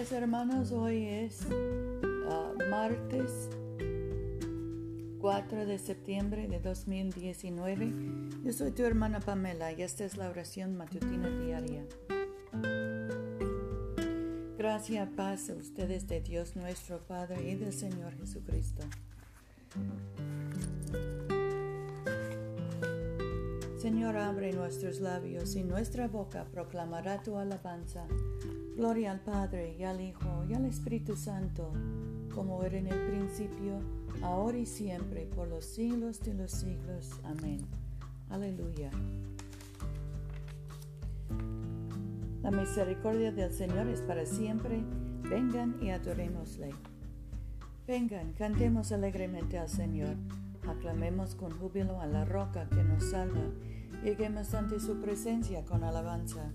Días hermanos, hoy es uh, martes 4 de septiembre de 2019. Yo soy tu hermana Pamela y esta es la oración matutina diaria. Gracias, paz a ustedes de Dios nuestro Padre y del Señor Jesucristo. Señor, abre nuestros labios y nuestra boca proclamará tu alabanza. Gloria al Padre y al Hijo y al Espíritu Santo, como era en el principio, ahora y siempre, por los siglos de los siglos. Amén. Aleluya. La misericordia del Señor es para siempre. Vengan y adorémosle. Vengan, cantemos alegremente al Señor. Aclamemos con júbilo a la roca que nos salva. Lleguemos ante su presencia con alabanza,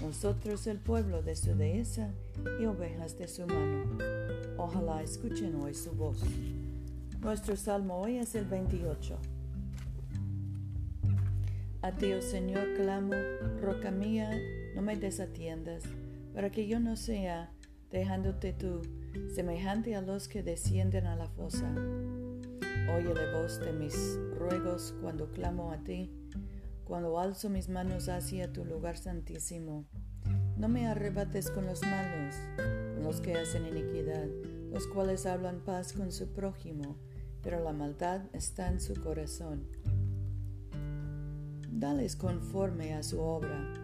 nosotros el pueblo de su dehesa y ovejas de su mano. Ojalá escuchen hoy su voz. Nuestro salmo hoy es el 28. A ti, oh Señor, clamo, roca mía, no me desatiendas, para que yo no sea, dejándote tú, semejante a los que descienden a la fosa. Oye la voz de mis ruegos cuando clamo a ti, cuando alzo mis manos hacia tu lugar santísimo. No me arrebates con los malos, con los que hacen iniquidad, los cuales hablan paz con su prójimo, pero la maldad está en su corazón. Dales conforme a su obra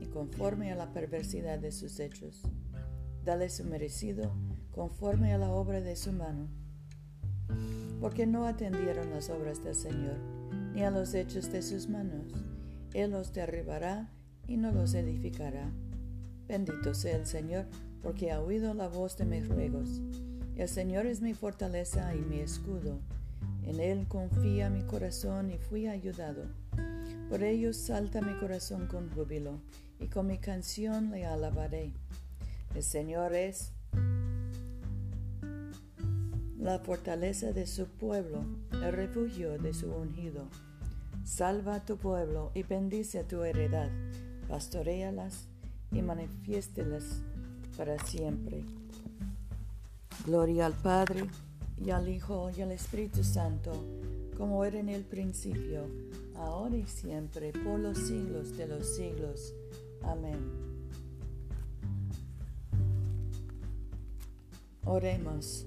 y conforme a la perversidad de sus hechos. Dale su merecido conforme a la obra de su mano. Porque no atendieron las obras del Señor, ni a los hechos de sus manos. Él los derribará y no los edificará. Bendito sea el Señor, porque ha oído la voz de mis ruegos. El Señor es mi fortaleza y mi escudo. En Él confía mi corazón y fui ayudado. Por ello salta mi corazón con júbilo, y con mi canción le alabaré. El Señor es la fortaleza de su pueblo, el refugio de su ungido. Salva a tu pueblo y bendice a tu heredad, pastorealas y manifiéstelas para siempre. Gloria al Padre, y al Hijo, y al Espíritu Santo, como era en el principio, ahora y siempre, por los siglos de los siglos. Amén. Oremos.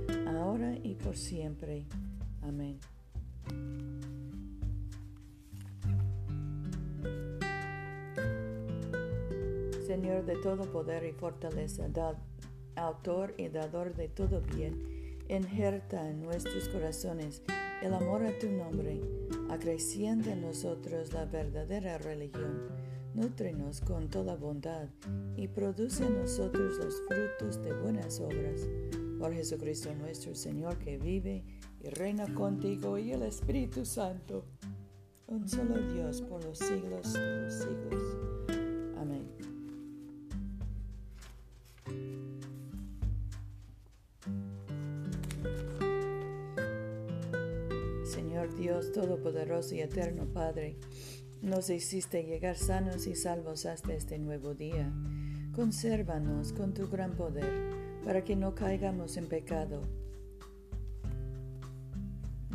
ahora y por siempre. Amén. Señor de todo poder y fortaleza, autor y dador de todo bien, injerta en nuestros corazones el amor a tu nombre, acrecienta en nosotros la verdadera religión Nútrenos con toda bondad y produce en nosotros los frutos de buenas obras. Por Jesucristo nuestro Señor que vive y reina contigo y el Espíritu Santo, un solo Dios por los siglos de los siglos. Amén. Señor Dios Todopoderoso y Eterno Padre, nos hiciste llegar sanos y salvos hasta este nuevo día. Consérvanos con tu gran poder para que no caigamos en pecado,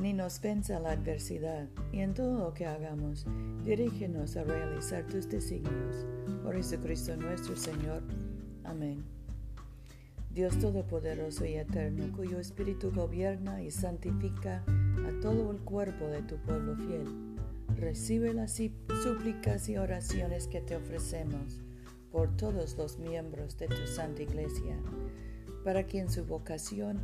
ni nos venza la adversidad, y en todo lo que hagamos, dirígenos a realizar tus designios. Por Jesucristo nuestro Señor. Amén. Dios Todopoderoso y Eterno, cuyo Espíritu gobierna y santifica a todo el cuerpo de tu pueblo fiel, recibe las súplicas y oraciones que te ofrecemos por todos los miembros de tu Santa Iglesia, para que en su vocación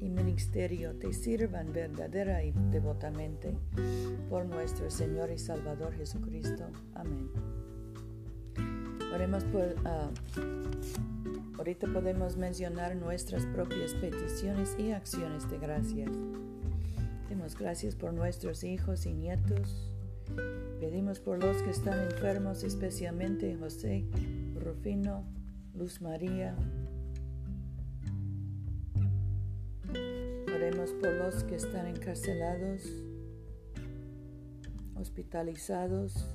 y ministerio te sirvan verdadera y devotamente por nuestro Señor y Salvador Jesucristo. Amén. Oremos. Ah, ahorita podemos mencionar nuestras propias peticiones y acciones de gracias. Demos gracias por nuestros hijos y nietos. Pedimos por los que están enfermos, especialmente José, Rufino, Luz María. Oremos por los que están encarcelados, hospitalizados,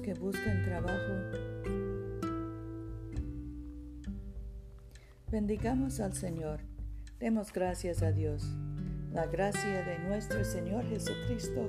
que buscan trabajo. Bendigamos al Señor. Demos gracias a Dios. La gracia de nuestro Señor Jesucristo,